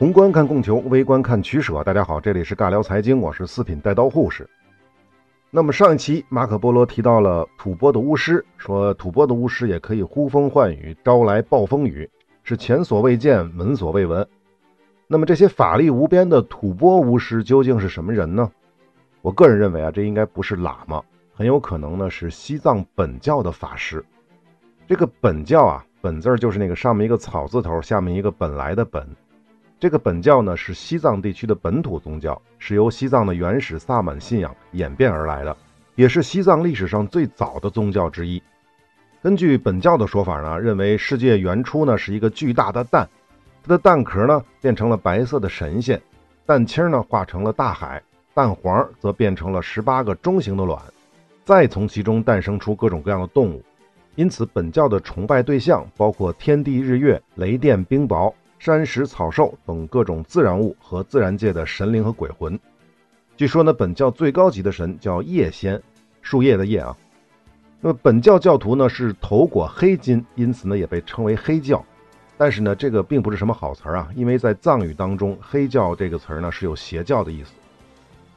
宏观看供求，微观看取舍。大家好，这里是尬聊财经，我是四品带刀护士。那么上一期马可波罗提到了吐蕃的巫师，说吐蕃的巫师也可以呼风唤雨，招来暴风雨，是前所未见、闻所未闻。那么这些法力无边的吐蕃巫师究竟是什么人呢？我个人认为啊，这应该不是喇嘛，很有可能呢是西藏本教的法师。这个本教啊，本字就是那个上面一个草字头，下面一个本来的本。这个本教呢是西藏地区的本土宗教，是由西藏的原始萨满信仰演变而来的，也是西藏历史上最早的宗教之一。根据本教的说法呢，认为世界原初呢是一个巨大的蛋，它的蛋壳呢变成了白色的神仙，蛋清呢化成了大海，蛋黄则变成了十八个中型的卵，再从其中诞生出各种各样的动物。因此，本教的崇拜对象包括天地日月、雷电冰雹。山石、草兽等各种自然物和自然界的神灵和鬼魂。据说呢，本教最高级的神叫叶仙，树叶的叶啊。那么本教教徒呢是头裹黑金，因此呢也被称为黑教。但是呢，这个并不是什么好词儿啊，因为在藏语当中，黑教这个词儿呢是有邪教的意思。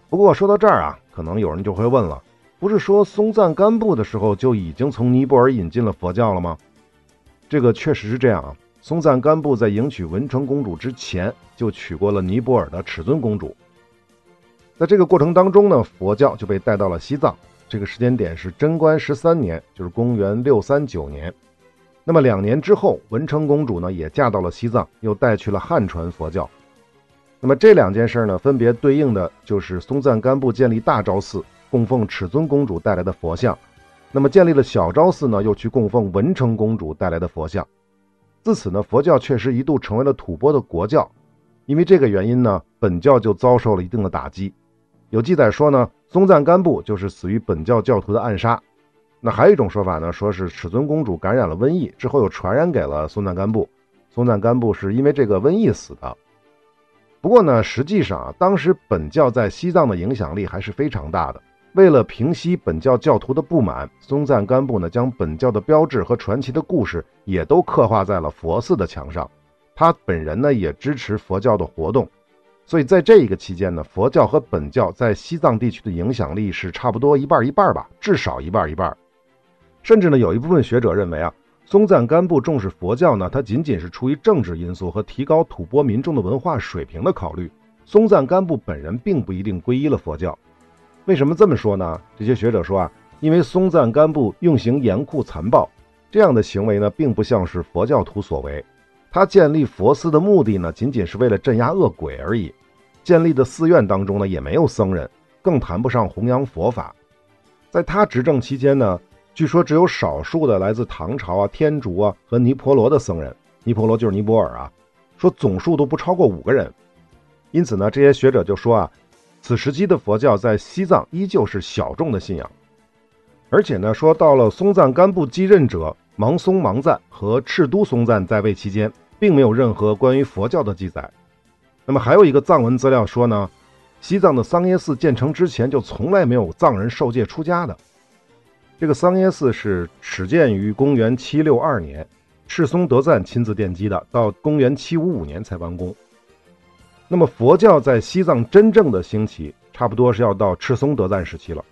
不过说到这儿啊，可能有人就会问了：不是说松赞干布的时候就已经从尼泊尔引进了佛教了吗？这个确实是这样啊。松赞干布在迎娶文成公主之前，就娶过了尼泊尔的尺尊公主。在这个过程当中呢，佛教就被带到了西藏。这个时间点是贞观十三年，就是公元六三九年。那么两年之后，文成公主呢也嫁到了西藏，又带去了汉传佛教。那么这两件事呢，分别对应的就是松赞干布建立大昭寺，供奉尺尊公主带来的佛像；那么建立了小昭寺呢，又去供奉文成公主带来的佛像。自此呢，佛教确实一度成为了吐蕃的国教，因为这个原因呢，本教就遭受了一定的打击。有记载说呢，松赞干布就是死于本教教徒的暗杀。那还有一种说法呢，说是尺尊公主感染了瘟疫之后又传染给了松赞干布，松赞干布是因为这个瘟疫死的。不过呢，实际上啊，当时本教在西藏的影响力还是非常大的。为了平息本教教徒的不满，松赞干布呢将本教的标志和传奇的故事也都刻画在了佛寺的墙上。他本人呢也支持佛教的活动，所以在这一个期间呢，佛教和本教在西藏地区的影响力是差不多一半一半吧，至少一半一半。甚至呢，有一部分学者认为啊，松赞干布重视佛教呢，他仅仅是出于政治因素和提高吐蕃民众的文化水平的考虑。松赞干布本人并不一定皈依了佛教。为什么这么说呢？这些学者说啊，因为松赞干布用刑严酷残暴，这样的行为呢，并不像是佛教徒所为。他建立佛寺的目的呢，仅仅是为了镇压恶鬼而已。建立的寺院当中呢，也没有僧人，更谈不上弘扬佛法。在他执政期间呢，据说只有少数的来自唐朝啊、天竺啊和尼泊罗的僧人，尼泊罗就是尼泊尔啊，说总数都不超过五个人。因此呢，这些学者就说啊。此时期的佛教在西藏依旧是小众的信仰，而且呢，说到了松赞干布继任者芒松芒赞和赤都松赞在位期间，并没有任何关于佛教的记载。那么还有一个藏文资料说呢，西藏的桑耶寺建成之前就从来没有藏人受戒出家的。这个桑耶寺是始建于公元七六二年，赤松德赞亲自奠基的，到公元七五五年才完工。那么佛教在西藏真正的兴起，差不多是要到赤松德赞时期了，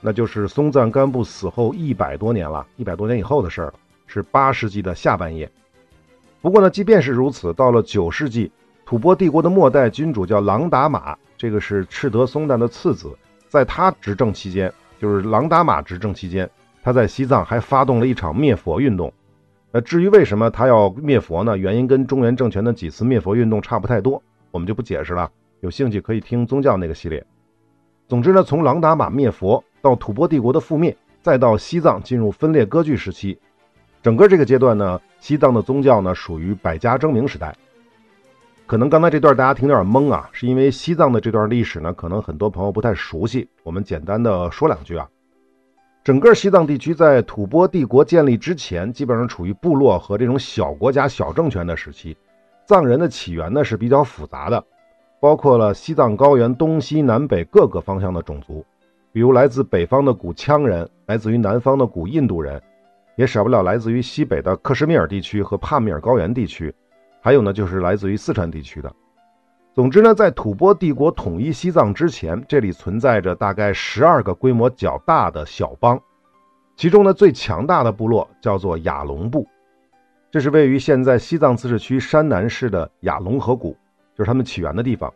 那就是松赞干布死后一百多年了，一百多年以后的事儿了，是八世纪的下半叶。不过呢，即便是如此，到了九世纪，吐蕃帝国的末代君主叫朗达玛，这个是赤德松赞的次子，在他执政期间，就是朗达玛执政期间，他在西藏还发动了一场灭佛运动。那至于为什么他要灭佛呢？原因跟中原政权的几次灭佛运动差不太多。我们就不解释了，有兴趣可以听宗教那个系列。总之呢，从朗达玛灭佛到吐蕃帝国的覆灭，再到西藏进入分裂割据时期，整个这个阶段呢，西藏的宗教呢属于百家争鸣时代。可能刚才这段大家听有点懵啊，是因为西藏的这段历史呢，可能很多朋友不太熟悉。我们简单的说两句啊，整个西藏地区在吐蕃帝国建立之前，基本上处于部落和这种小国家、小政权的时期。藏人的起源呢是比较复杂的，包括了西藏高原东西南北各个方向的种族，比如来自北方的古羌人，来自于南方的古印度人，也少不了来自于西北的克什米尔地区和帕米尔高原地区，还有呢就是来自于四川地区的。总之呢，在吐蕃帝国统一西藏之前，这里存在着大概十二个规模较大的小邦，其中呢最强大的部落叫做雅龙部，这是位于现在西藏自治区山南市的雅龙河谷，就是他们起源的地方。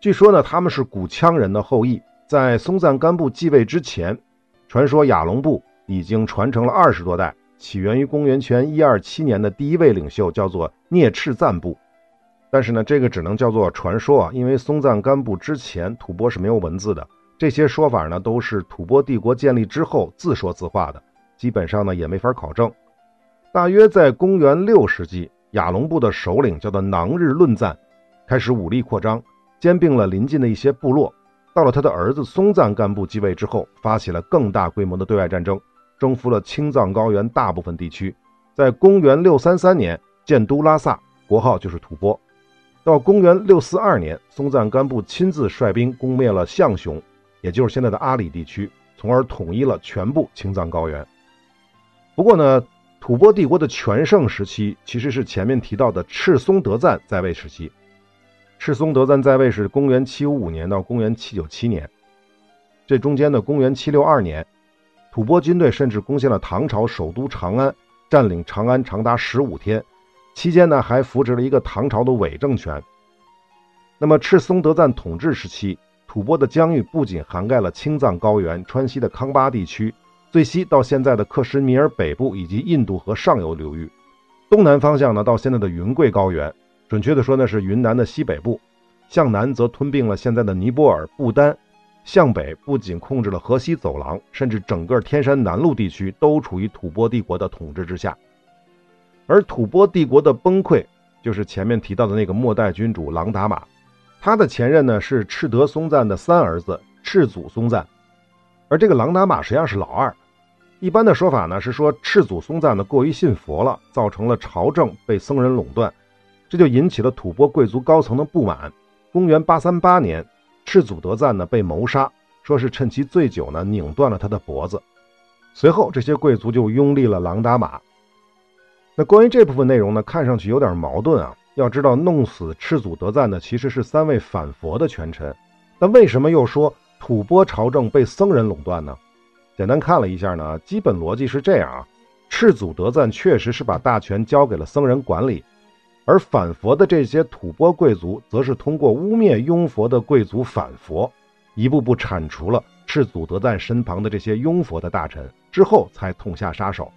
据说呢，他们是古羌人的后裔，在松赞干布继位之前，传说雅龙部已经传承了二十多代，起源于公元前一二七年的第一位领袖叫做聂赤赞部。但是呢，这个只能叫做传说啊，因为松赞干布之前吐蕃是没有文字的，这些说法呢都是吐蕃帝国建立之后自说自话的，基本上呢也没法考证。大约在公元六世纪，雅龙部的首领叫做囊日论赞，开始武力扩张，兼并了邻近的一些部落。到了他的儿子松赞干布继位之后，发起了更大规模的对外战争，征服了青藏高原大部分地区。在公元六三三年建都拉萨，国号就是吐蕃。到公元六四二年，松赞干布亲自率兵攻灭了象雄，也就是现在的阿里地区，从而统一了全部青藏高原。不过呢，吐蕃帝国的全盛时期其实是前面提到的赤松德赞在位时期。赤松德赞在位是公元七五五年到公元七九七年，这中间的公元七六二年，吐蕃军队甚至攻陷了唐朝首都长安，占领长安长达十五天。期间呢，还扶植了一个唐朝的伪政权。那么赤松德赞统治时期，吐蕃的疆域不仅涵盖了青藏高原、川西的康巴地区，最西到现在的克什米尔北部以及印度河上游流域，东南方向呢到现在的云贵高原，准确的说呢是云南的西北部，向南则吞并了现在的尼泊尔、不丹，向北不仅控制了河西走廊，甚至整个天山南路地区都处于吐蕃帝国的统治之下。而吐蕃帝国的崩溃，就是前面提到的那个末代君主朗达玛，他的前任呢是赤德松赞的三儿子赤祖松赞，而这个朗达玛实际上是老二。一般的说法呢是说赤祖松赞呢过于信佛了，造成了朝政被僧人垄断，这就引起了吐蕃贵族高层的不满。公元八三八年，赤祖德赞呢被谋杀，说是趁其醉酒呢拧断了他的脖子。随后这些贵族就拥立了朗达玛。那关于这部分内容呢，看上去有点矛盾啊。要知道，弄死赤祖德赞的其实是三位反佛的权臣，但为什么又说吐蕃朝政被僧人垄断呢？简单看了一下呢，基本逻辑是这样啊：赤祖德赞确实是把大权交给了僧人管理，而反佛的这些吐蕃贵族，则是通过污蔑拥佛的贵族反佛，一步步铲除了赤祖德赞身旁的这些拥佛的大臣，之后才痛下杀手。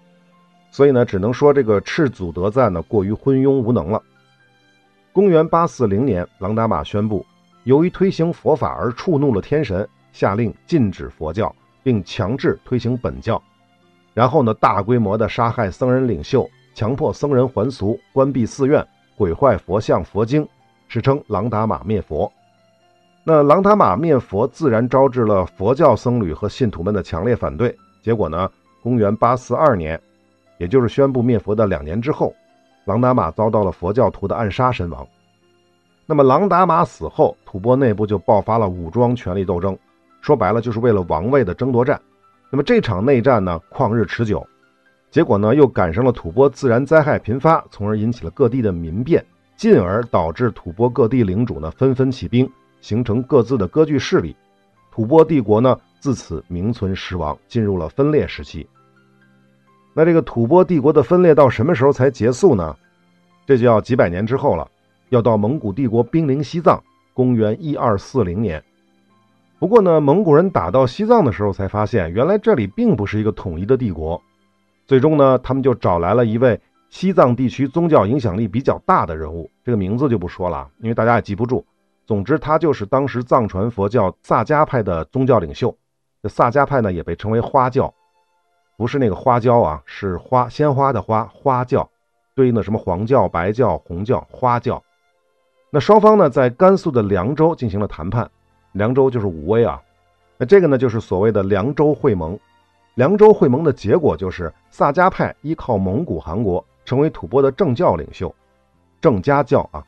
所以呢，只能说这个赤祖德赞呢过于昏庸无能了。公元八四零年，朗达玛宣布，由于推行佛法而触怒了天神，下令禁止佛教，并强制推行本教。然后呢，大规模的杀害僧人领袖，强迫僧人还俗，关闭寺院，毁坏佛像佛经，史称琅达玛灭佛。那琅达玛灭佛自然招致了佛教僧侣和信徒们的强烈反对。结果呢，公元八四二年。也就是宣布灭佛的两年之后，琅达玛遭到了佛教徒的暗杀身亡。那么琅达玛死后，吐蕃内部就爆发了武装权力斗争，说白了就是为了王位的争夺战。那么这场内战呢，旷日持久，结果呢又赶上了吐蕃自然灾害频发，从而引起了各地的民变，进而导致吐蕃各地领主呢纷纷起兵，形成各自的割据势力。吐蕃帝国呢自此名存实亡，进入了分裂时期。那这个吐蕃帝国的分裂到什么时候才结束呢？这就要几百年之后了，要到蒙古帝国兵临西藏，公元一二四零年。不过呢，蒙古人打到西藏的时候才发现，原来这里并不是一个统一的帝国。最终呢，他们就找来了一位西藏地区宗教影响力比较大的人物，这个名字就不说了，因为大家也记不住。总之，他就是当时藏传佛教萨迦派的宗教领袖。这萨迦派呢，也被称为花教。不是那个花椒啊，是花鲜花的花花教，对应的什么黄教、白教、红教、花教。那双方呢，在甘肃的凉州进行了谈判，凉州就是武威啊。那这个呢，就是所谓的凉州会盟。凉州会盟的结果就是萨迦派依靠蒙古汗国，成为吐蕃的政教领袖，郑家教啊。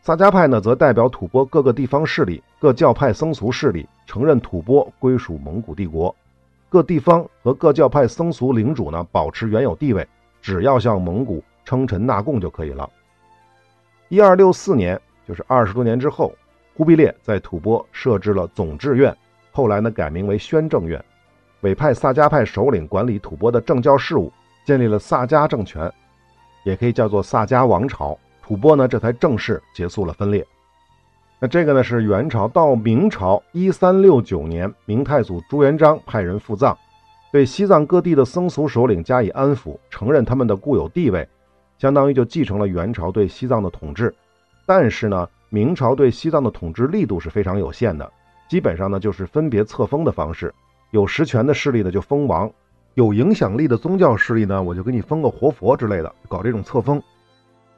萨迦派呢，则代表吐蕃各个地方势力、各教派僧俗势力，承认吐蕃归属蒙古帝国。各地方和各教派僧俗领主呢，保持原有地位，只要向蒙古称臣纳贡就可以了。一二六四年，就是二十多年之后，忽必烈在吐蕃设置了总制院，后来呢改名为宣政院，委派萨迦派首领管理吐蕃的政教事务，建立了萨迦政权，也可以叫做萨迦王朝。吐蕃呢这才正式结束了分裂。那这个呢是元朝到明朝一三六九年，明太祖朱元璋派人赴藏，对西藏各地的僧俗首领加以安抚，承认他们的固有地位。相当于就继承了元朝对西藏的统治，但是呢，明朝对西藏的统治力度是非常有限的，基本上呢就是分别册封的方式，有实权的势力呢就封王，有影响力的宗教势力呢我就给你封个活佛之类的，搞这种册封。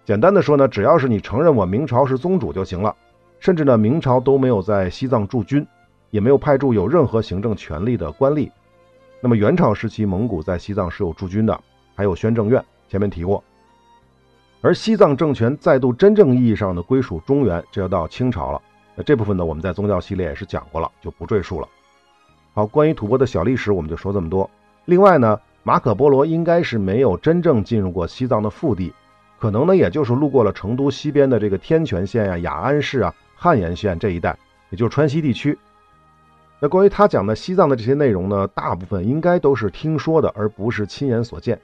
简单的说呢，只要是你承认我明朝是宗主就行了，甚至呢明朝都没有在西藏驻军，也没有派驻有任何行政权力的官吏。那么元朝时期蒙古在西藏是有驻军的，还有宣政院，前面提过。而西藏政权再度真正意义上的归属中原，就要到清朝了。那这部分呢，我们在宗教系列也是讲过了，就不赘述了。好，关于吐蕃的小历史，我们就说这么多。另外呢，马可波罗应该是没有真正进入过西藏的腹地，可能呢，也就是路过了成都西边的这个天全县呀、雅安市啊、汉延县这一带，也就是川西地区。那关于他讲的西藏的这些内容呢，大部分应该都是听说的，而不是亲眼所见。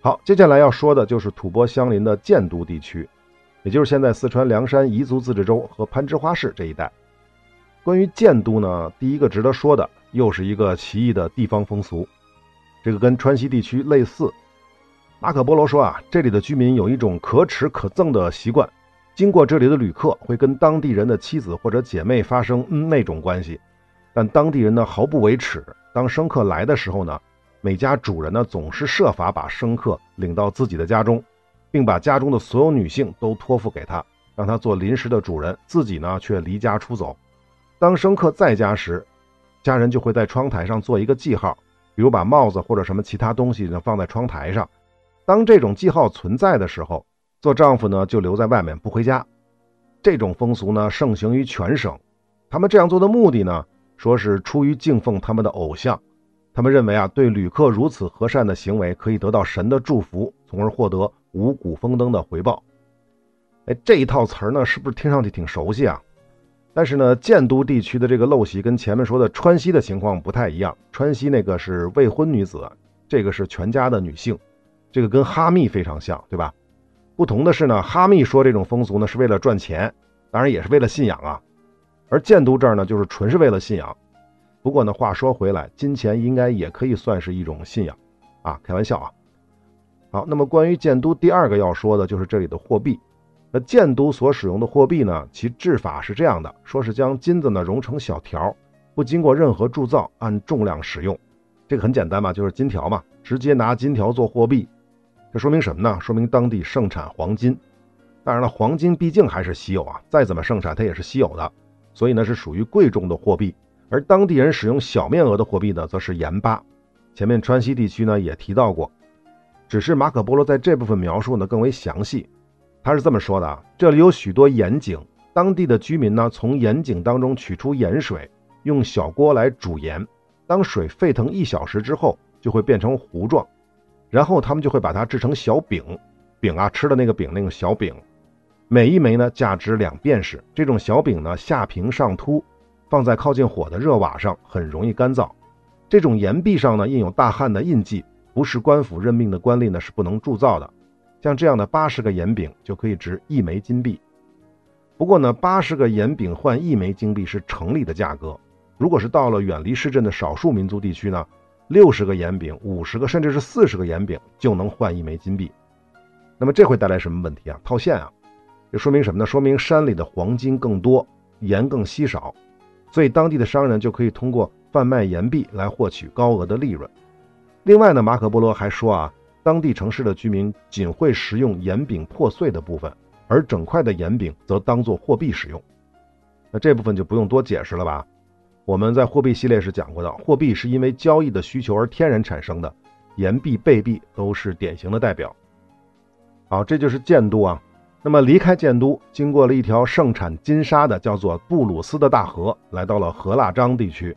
好，接下来要说的就是吐蕃相邻的建都地区，也就是现在四川凉山彝族自治州和攀枝花市这一带。关于建都呢，第一个值得说的又是一个奇异的地方风俗，这个跟川西地区类似。马可波罗说啊，这里的居民有一种可耻可憎的习惯，经过这里的旅客会跟当地人的妻子或者姐妹发生那种关系，但当地人呢毫不为耻。当生客来的时候呢。每家主人呢，总是设法把生客领到自己的家中，并把家中的所有女性都托付给他，让他做临时的主人，自己呢却离家出走。当生客在家时，家人就会在窗台上做一个记号，比如把帽子或者什么其他东西呢放在窗台上。当这种记号存在的时候，做丈夫呢就留在外面不回家。这种风俗呢盛行于全省。他们这样做的目的呢，说是出于敬奉他们的偶像。他们认为啊，对旅客如此和善的行为可以得到神的祝福，从而获得五谷丰登的回报。哎，这一套词儿呢，是不是听上去挺熟悉啊？但是呢，建都地区的这个陋习跟前面说的川西的情况不太一样。川西那个是未婚女子，这个是全家的女性，这个跟哈密非常像，对吧？不同的是呢，哈密说这种风俗呢是为了赚钱，当然也是为了信仰啊。而建都这儿呢，就是纯是为了信仰。不过呢，话说回来，金钱应该也可以算是一种信仰，啊，开玩笑啊。好，那么关于建都第二个要说的就是这里的货币。那建都所使用的货币呢，其制法是这样的：说是将金子呢熔成小条，不经过任何铸造，按重量使用。这个很简单嘛，就是金条嘛，直接拿金条做货币。这说明什么呢？说明当地盛产黄金。当然了，黄金毕竟还是稀有啊，再怎么盛产它也是稀有的，所以呢是属于贵重的货币。而当地人使用小面额的货币呢，则是盐巴。前面川西地区呢也提到过，只是马可波罗在这部分描述呢更为详细。他是这么说的：这里有许多盐井，当地的居民呢从盐井当中取出盐水，用小锅来煮盐。当水沸腾一小时之后，就会变成糊状，然后他们就会把它制成小饼。饼啊，吃的那个饼，那个小饼，每一枚呢价值两便士。这种小饼呢下平上凸。放在靠近火的热瓦上，很容易干燥。这种岩壁上呢印有大汉的印记，不是官府任命的官吏呢是不能铸造的。像这样的八十个盐饼就可以值一枚金币。不过呢，八十个盐饼换一枚金币是城里的价格。如果是到了远离市镇的少数民族地区呢，六十个盐饼、五十个甚至是四十个盐饼就能换一枚金币。那么这会带来什么问题啊？套现啊！这说明什么呢？说明山里的黄金更多，盐更稀少。所以当地的商人就可以通过贩卖盐币来获取高额的利润。另外呢，马可波罗还说啊，当地城市的居民仅会食用盐饼破碎的部分，而整块的盐饼则当做货币使用。那这部分就不用多解释了吧？我们在货币系列是讲过的，货币是因为交易的需求而天然产生的，盐币、贝币都是典型的代表。好，这就是建都啊。那么离开建都，经过了一条盛产金沙的叫做布鲁斯的大河，来到了河腊章地区。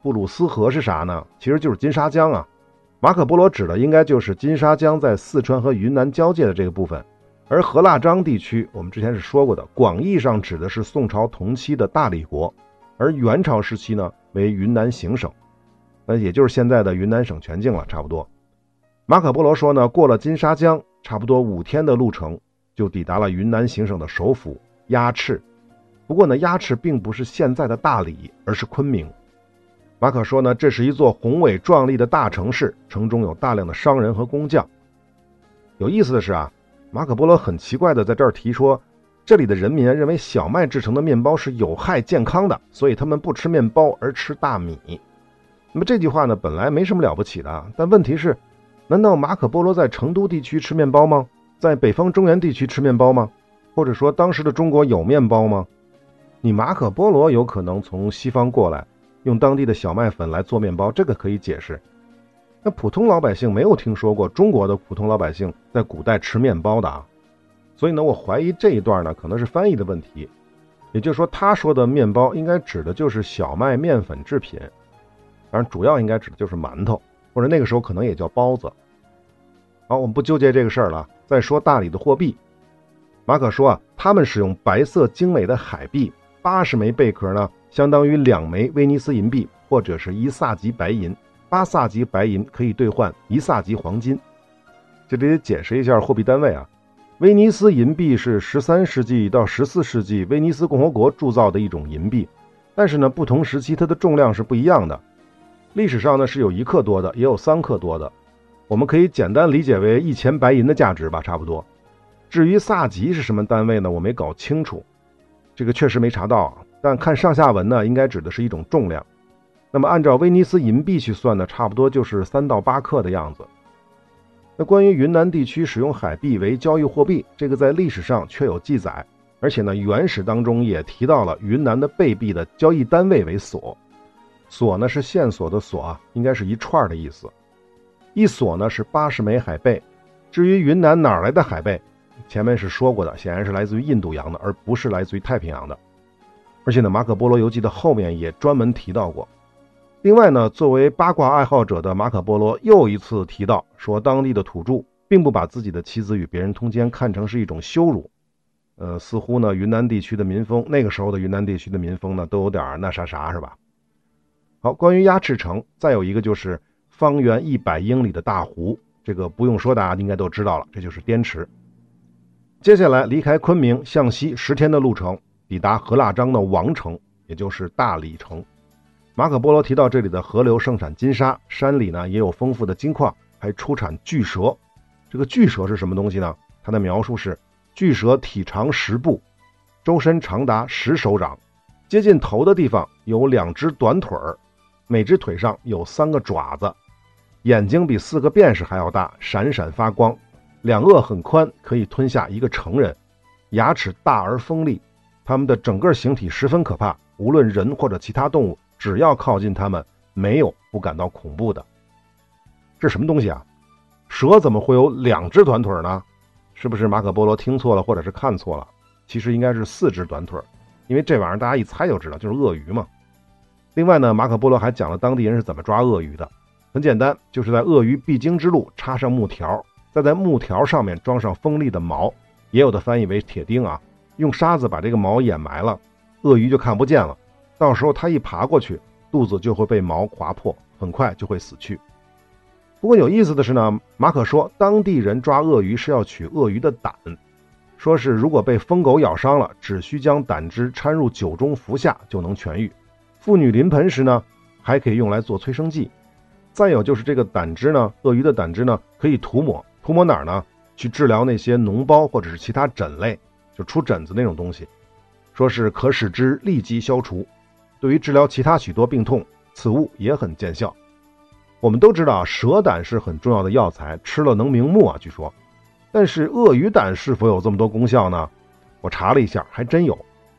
布鲁斯河是啥呢？其实就是金沙江啊。马可波罗指的应该就是金沙江在四川和云南交界的这个部分。而河腊章地区，我们之前是说过的，广义上指的是宋朝同期的大理国，而元朝时期呢为云南行省，那也就是现在的云南省全境了，差不多。马可波罗说呢，过了金沙江，差不多五天的路程就抵达了云南行省的首府鸭翅。不过呢，鸭翅并不是现在的大理，而是昆明。马可说呢，这是一座宏伟壮丽的大城市，城中有大量的商人和工匠。有意思的是啊。马可波罗很奇怪的在这儿提说，这里的人民认为小麦制成的面包是有害健康的，所以他们不吃面包而吃大米。那么这句话呢，本来没什么了不起的，但问题是，难道马可波罗在成都地区吃面包吗？在北方中原地区吃面包吗？或者说当时的中国有面包吗？你马可波罗有可能从西方过来，用当地的小麦粉来做面包，这个可以解释。那普通老百姓没有听说过中国的普通老百姓在古代吃面包的啊，所以呢，我怀疑这一段呢可能是翻译的问题，也就是说，他说的面包应该指的就是小麦面粉制品，当然主要应该指的就是馒头，或者那个时候可能也叫包子。好，我们不纠结这个事儿了，再说大理的货币。马可说啊，他们使用白色精美的海币，八十枚贝壳呢，相当于两枚威尼斯银币或者是一萨级白银。八萨级白银可以兑换一萨级黄金，这里得解释一下货币单位啊。威尼斯银币是十三世纪到十四世纪威尼斯共和国铸造的一种银币，但是呢，不同时期它的重量是不一样的。历史上呢是有一克多的，也有三克多的，我们可以简单理解为一钱白银的价值吧，差不多。至于萨吉是什么单位呢？我没搞清楚，这个确实没查到，但看上下文呢，应该指的是一种重量。那么按照威尼斯银币去算呢，差不多就是三到八克的样子。那关于云南地区使用海币为交易货币，这个在历史上确有记载，而且呢，原始当中也提到了云南的贝币的交易单位为索，索呢是线索的索啊，应该是一串的意思。一所呢是八十枚海贝。至于云南哪来的海贝，前面是说过的，显然是来自于印度洋的，而不是来自于太平洋的。而且呢，马可波罗游记的后面也专门提到过。另外呢，作为八卦爱好者的马可波罗又一次提到说，当地的土著并不把自己的妻子与别人通奸看成是一种羞辱。呃，似乎呢，云南地区的民风，那个时候的云南地区的民风呢，都有点那啥啥，是吧？好，关于鸭翅城，再有一个就是方圆一百英里的大湖，这个不用说，大家应该都知道了，这就是滇池。接下来离开昆明，向西十天的路程，抵达河腊章的王城，也就是大理城。马可波罗提到这里的河流盛产金沙，山里呢也有丰富的金矿，还出产巨蛇。这个巨蛇是什么东西呢？它的描述是：巨蛇体长十步，周身长达十手掌，接近头的地方有两只短腿儿，每只腿上有三个爪子，眼睛比四个便士还要大，闪闪发光，两颚很宽，可以吞下一个成人，牙齿大而锋利，它们的整个形体十分可怕，无论人或者其他动物。只要靠近它们，没有不感到恐怖的。这什么东西啊？蛇怎么会有两只短腿呢？是不是马可波罗听错了，或者是看错了？其实应该是四只短腿，因为这玩意儿大家一猜就知道，就是鳄鱼嘛。另外呢，马可波罗还讲了当地人是怎么抓鳄鱼的。很简单，就是在鳄鱼必经之路插上木条，再在木条上面装上锋利的矛，也有的翻译为铁钉啊，用沙子把这个矛掩埋了，鳄鱼就看不见了。到时候它一爬过去，肚子就会被毛划破，很快就会死去。不过有意思的是呢，马可说当地人抓鳄鱼是要取鳄鱼的胆，说是如果被疯狗咬伤了，只需将胆汁掺入酒中服下就能痊愈。妇女临盆时呢，还可以用来做催生剂。再有就是这个胆汁呢，鳄鱼的胆汁呢，可以涂抹，涂抹哪儿呢？去治疗那些脓包或者是其他疹类，就出疹子那种东西，说是可使之立即消除。对于治疗其他许多病痛，此物也很见效。我们都知道蛇胆是很重要的药材，吃了能明目啊，据说。但是鳄鱼胆是否有这么多功效呢？我查了一下，还真有。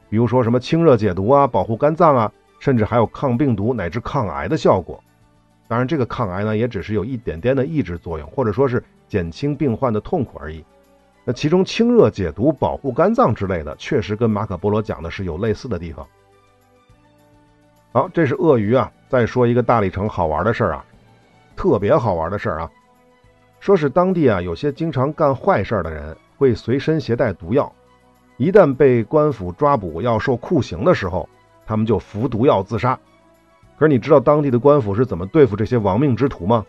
比如说什么清热解毒啊，保护肝脏啊，甚至还有抗病毒乃至抗癌的效果。当然，这个抗癌呢，也只是有一点点的抑制作用，或者说是减轻病患的痛苦而已。那其中清热解毒、保护肝脏之类的，确实跟马可波罗讲的是有类似的地方。好，这是鳄鱼啊。再说一个大理城好玩的事儿啊，特别好玩的事儿啊，说是当地啊有些经常干坏事的人，会随身携带毒药，一旦被官府抓捕要受酷刑的时候，他们就服毒药自杀。可是你知道当地的官府是怎么对付这些亡命之徒吗？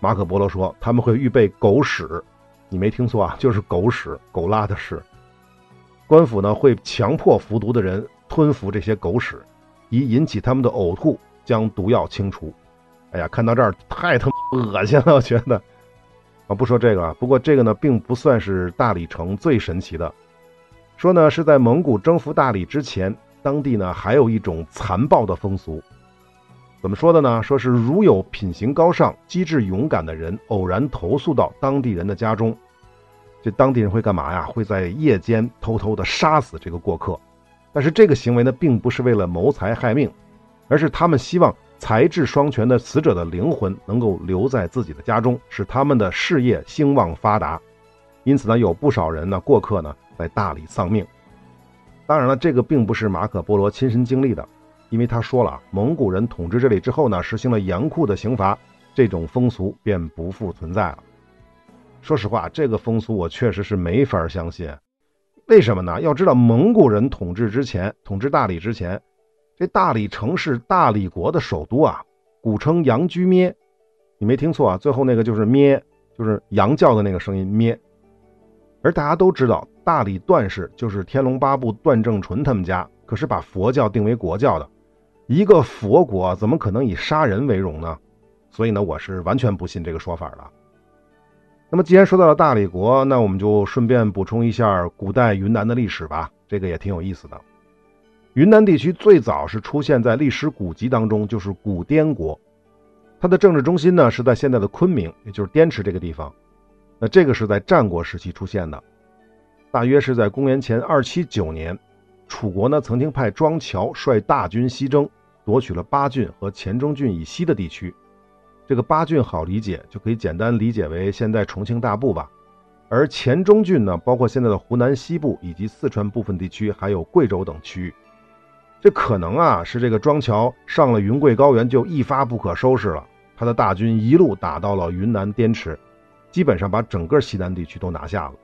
马可波罗说他们会预备狗屎，你没听错啊，就是狗屎，狗拉的屎。官府呢会强迫服毒的人吞服这些狗屎，以引起他们的呕吐，将毒药清除。哎呀，看到这儿太他妈恶心了，我觉得。啊，不说这个啊，不过这个呢并不算是大理城最神奇的。说呢是在蒙古征服大理之前，当地呢还有一种残暴的风俗。怎么说的呢？说是如有品行高尚、机智勇敢的人偶然投诉到当地人的家中。这当地人会干嘛呀？会在夜间偷偷的杀死这个过客，但是这个行为呢，并不是为了谋财害命，而是他们希望才智双全的死者的灵魂能够留在自己的家中，使他们的事业兴旺发达。因此呢，有不少人呢，过客呢，在大理丧命。当然了，这个并不是马可波罗亲身经历的，因为他说了，蒙古人统治这里之后呢，实行了严酷的刑罚，这种风俗便不复存在了。说实话，这个风俗我确实是没法相信。为什么呢？要知道，蒙古人统治之前，统治大理之前，这大理城是大理国的首都啊，古称羊居咩。你没听错啊，最后那个就是咩，就是羊叫的那个声音咩。而大家都知道，大理段氏就是天龙八部段正淳他们家，可是把佛教定为国教的。一个佛国怎么可能以杀人为荣呢？所以呢，我是完全不信这个说法的。那么，既然说到了大理国，那我们就顺便补充一下古代云南的历史吧，这个也挺有意思的。云南地区最早是出现在历史古籍当中，就是古滇国，它的政治中心呢是在现在的昆明，也就是滇池这个地方。那这个是在战国时期出现的，大约是在公元前二七九年，楚国呢曾经派庄乔率大军西征，夺取了巴郡和黔中郡以西的地区。这个巴郡好理解，就可以简单理解为现在重庆大部吧。而黔中郡呢，包括现在的湖南西部以及四川部分地区，还有贵州等区域。这可能啊是这个庄乔上了云贵高原就一发不可收拾了，他的大军一路打到了云南滇池，基本上把整个西南地区都拿下了。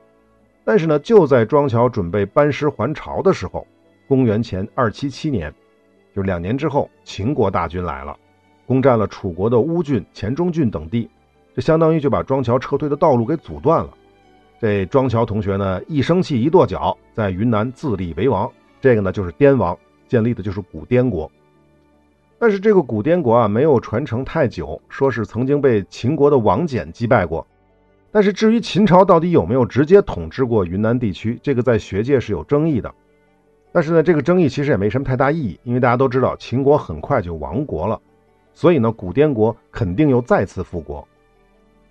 但是呢，就在庄乔准备班师还朝的时候，公元前二七七年，就两年之后，秦国大军来了。攻占了楚国的乌郡、黔中郡等地，这相当于就把庄乔撤退的道路给阻断了。这庄乔同学呢，一生气一跺脚，在云南自立为王。这个呢，就是滇王，建立的就是古滇国。但是这个古滇国啊，没有传承太久，说是曾经被秦国的王翦击败过。但是至于秦朝到底有没有直接统治过云南地区，这个在学界是有争议的。但是呢，这个争议其实也没什么太大意义，因为大家都知道秦国很快就亡国了。所以呢，古滇国肯定又再次复国，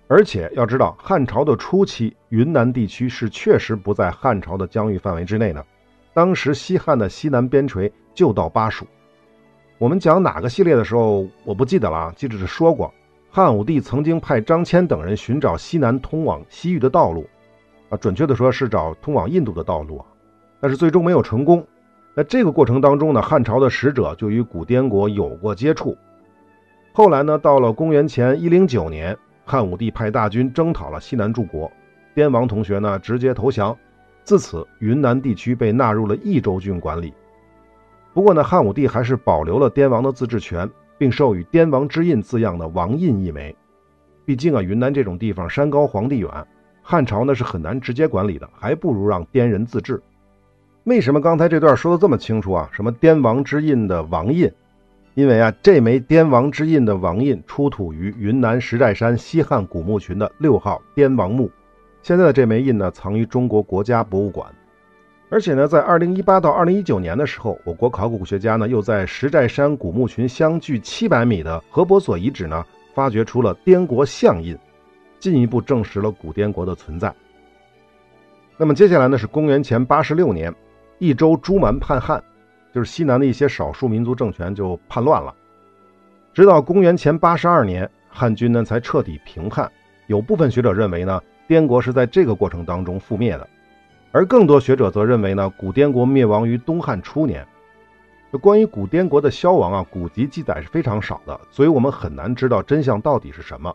而且要知道，汉朝的初期，云南地区是确实不在汉朝的疆域范围之内的。当时西汉的西南边陲就到巴蜀。我们讲哪个系列的时候，我不记得了，记得是说过，汉武帝曾经派张骞等人寻找西南通往西域的道路，啊，准确的说是找通往印度的道路啊，但是最终没有成功。在这个过程当中呢，汉朝的使者就与古滇国有过接触。后来呢，到了公元前一零九年，汉武帝派大军征讨了西南诸国，滇王同学呢直接投降，自此云南地区被纳入了益州郡管理。不过呢，汉武帝还是保留了滇王的自治权，并授予“滇王之印”字样的王印一枚。毕竟啊，云南这种地方山高皇帝远，汉朝呢是很难直接管理的，还不如让滇人自治。为什么刚才这段说的这么清楚啊？什么“滇王之印”的王印？因为啊，这枚滇王之印的王印出土于云南石寨山西汉古墓群的六号滇王墓，现在的这枚印呢藏于中国国家博物馆。而且呢，在二零一八到二零一九年的时候，我国考古学家呢又在石寨山古墓群相距七百米的河伯所遗址呢发掘出了滇国象印，进一步证实了古滇国的存在。那么接下来呢是公元前八十六年，益州朱蛮叛汉。就是西南的一些少数民族政权就叛乱了，直到公元前八十二年，汉军呢才彻底平叛。有部分学者认为呢，滇国是在这个过程当中覆灭的，而更多学者则认为呢，古滇国灭亡于东汉初年。关于古滇国的消亡啊，古籍记载是非常少的，所以我们很难知道真相到底是什么。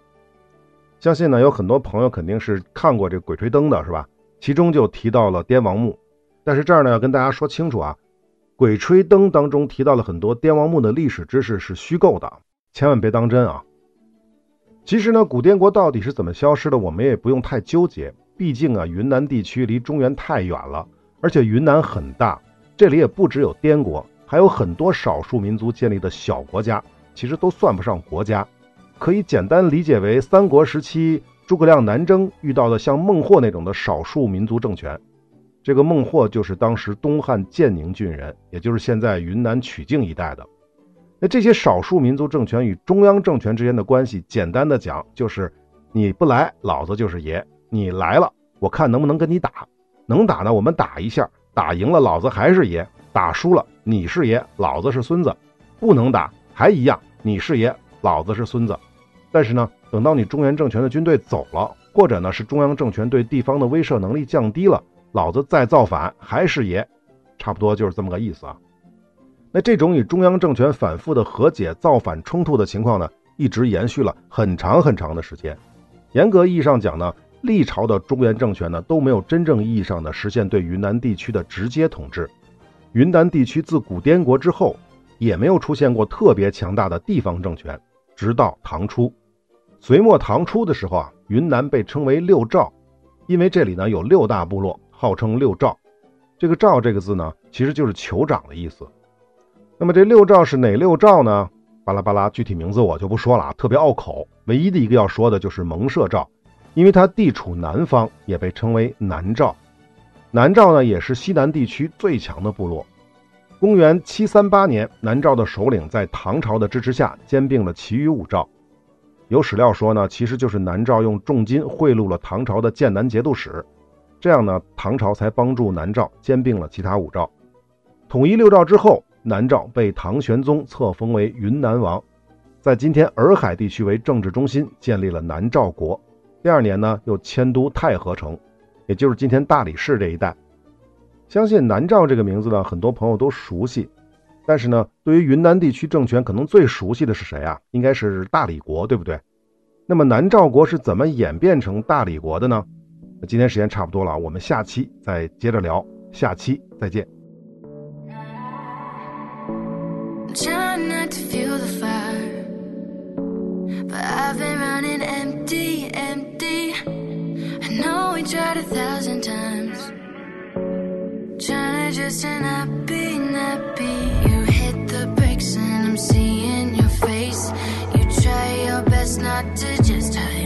相信呢，有很多朋友肯定是看过这《鬼吹灯》的，是吧？其中就提到了滇王墓。但是这儿呢，要跟大家说清楚啊，《鬼吹灯》当中提到了很多滇王墓的历史知识是虚构的，千万别当真啊。其实呢，古滇国到底是怎么消失的，我们也不用太纠结。毕竟啊，云南地区离中原太远了，而且云南很大，这里也不只有滇国，还有很多少数民族建立的小国家，其实都算不上国家，可以简单理解为三国时期诸葛亮南征遇到的像孟获那种的少数民族政权。这个孟获就是当时东汉建宁郡人，也就是现在云南曲靖一带的。那这些少数民族政权与中央政权之间的关系，简单的讲就是你不来，老子就是爷；你来了，我看能不能跟你打。能打呢，我们打一下，打赢了老子还是爷；打输了，你是爷，老子是孙子。不能打还一样，你是爷，老子是孙子。但是呢，等到你中原政权的军队走了，或者呢是中央政权对地方的威慑能力降低了。老子再造反还是爷，差不多就是这么个意思啊。那这种与中央政权反复的和解、造反冲突的情况呢，一直延续了很长很长的时间。严格意义上讲呢，历朝的中原政权呢都没有真正意义上的实现对云南地区的直接统治。云南地区自古滇国之后，也没有出现过特别强大的地方政权，直到唐初。隋末唐初的时候啊，云南被称为六赵，因为这里呢有六大部落。号称六赵，这个“赵”这个字呢，其实就是酋长的意思。那么这六诏是哪六诏呢？巴拉巴拉，具体名字我就不说了啊，特别拗口。唯一的一个要说的就是蒙社赵，因为它地处南方，也被称为南诏。南诏呢，也是西南地区最强的部落。公元七三八年，南诏的首领在唐朝的支持下兼并了其余五赵。有史料说呢，其实就是南诏用重金贿赂了唐朝的剑南节度使。这样呢，唐朝才帮助南诏兼并了其他五诏，统一六诏之后，南诏被唐玄宗册封为云南王，在今天洱海地区为政治中心，建立了南诏国。第二年呢，又迁都太和城，也就是今天大理市这一带。相信南诏这个名字呢，很多朋友都熟悉，但是呢，对于云南地区政权，可能最熟悉的是谁啊？应该是大理国，对不对？那么南诏国是怎么演变成大理国的呢？那今天时间差不多了，我们下期再接着聊。下期再见。we tried a thousand times. Trying to just an happy, happy. You hit the brakes and I'm seeing your face. You try your best not to just hide.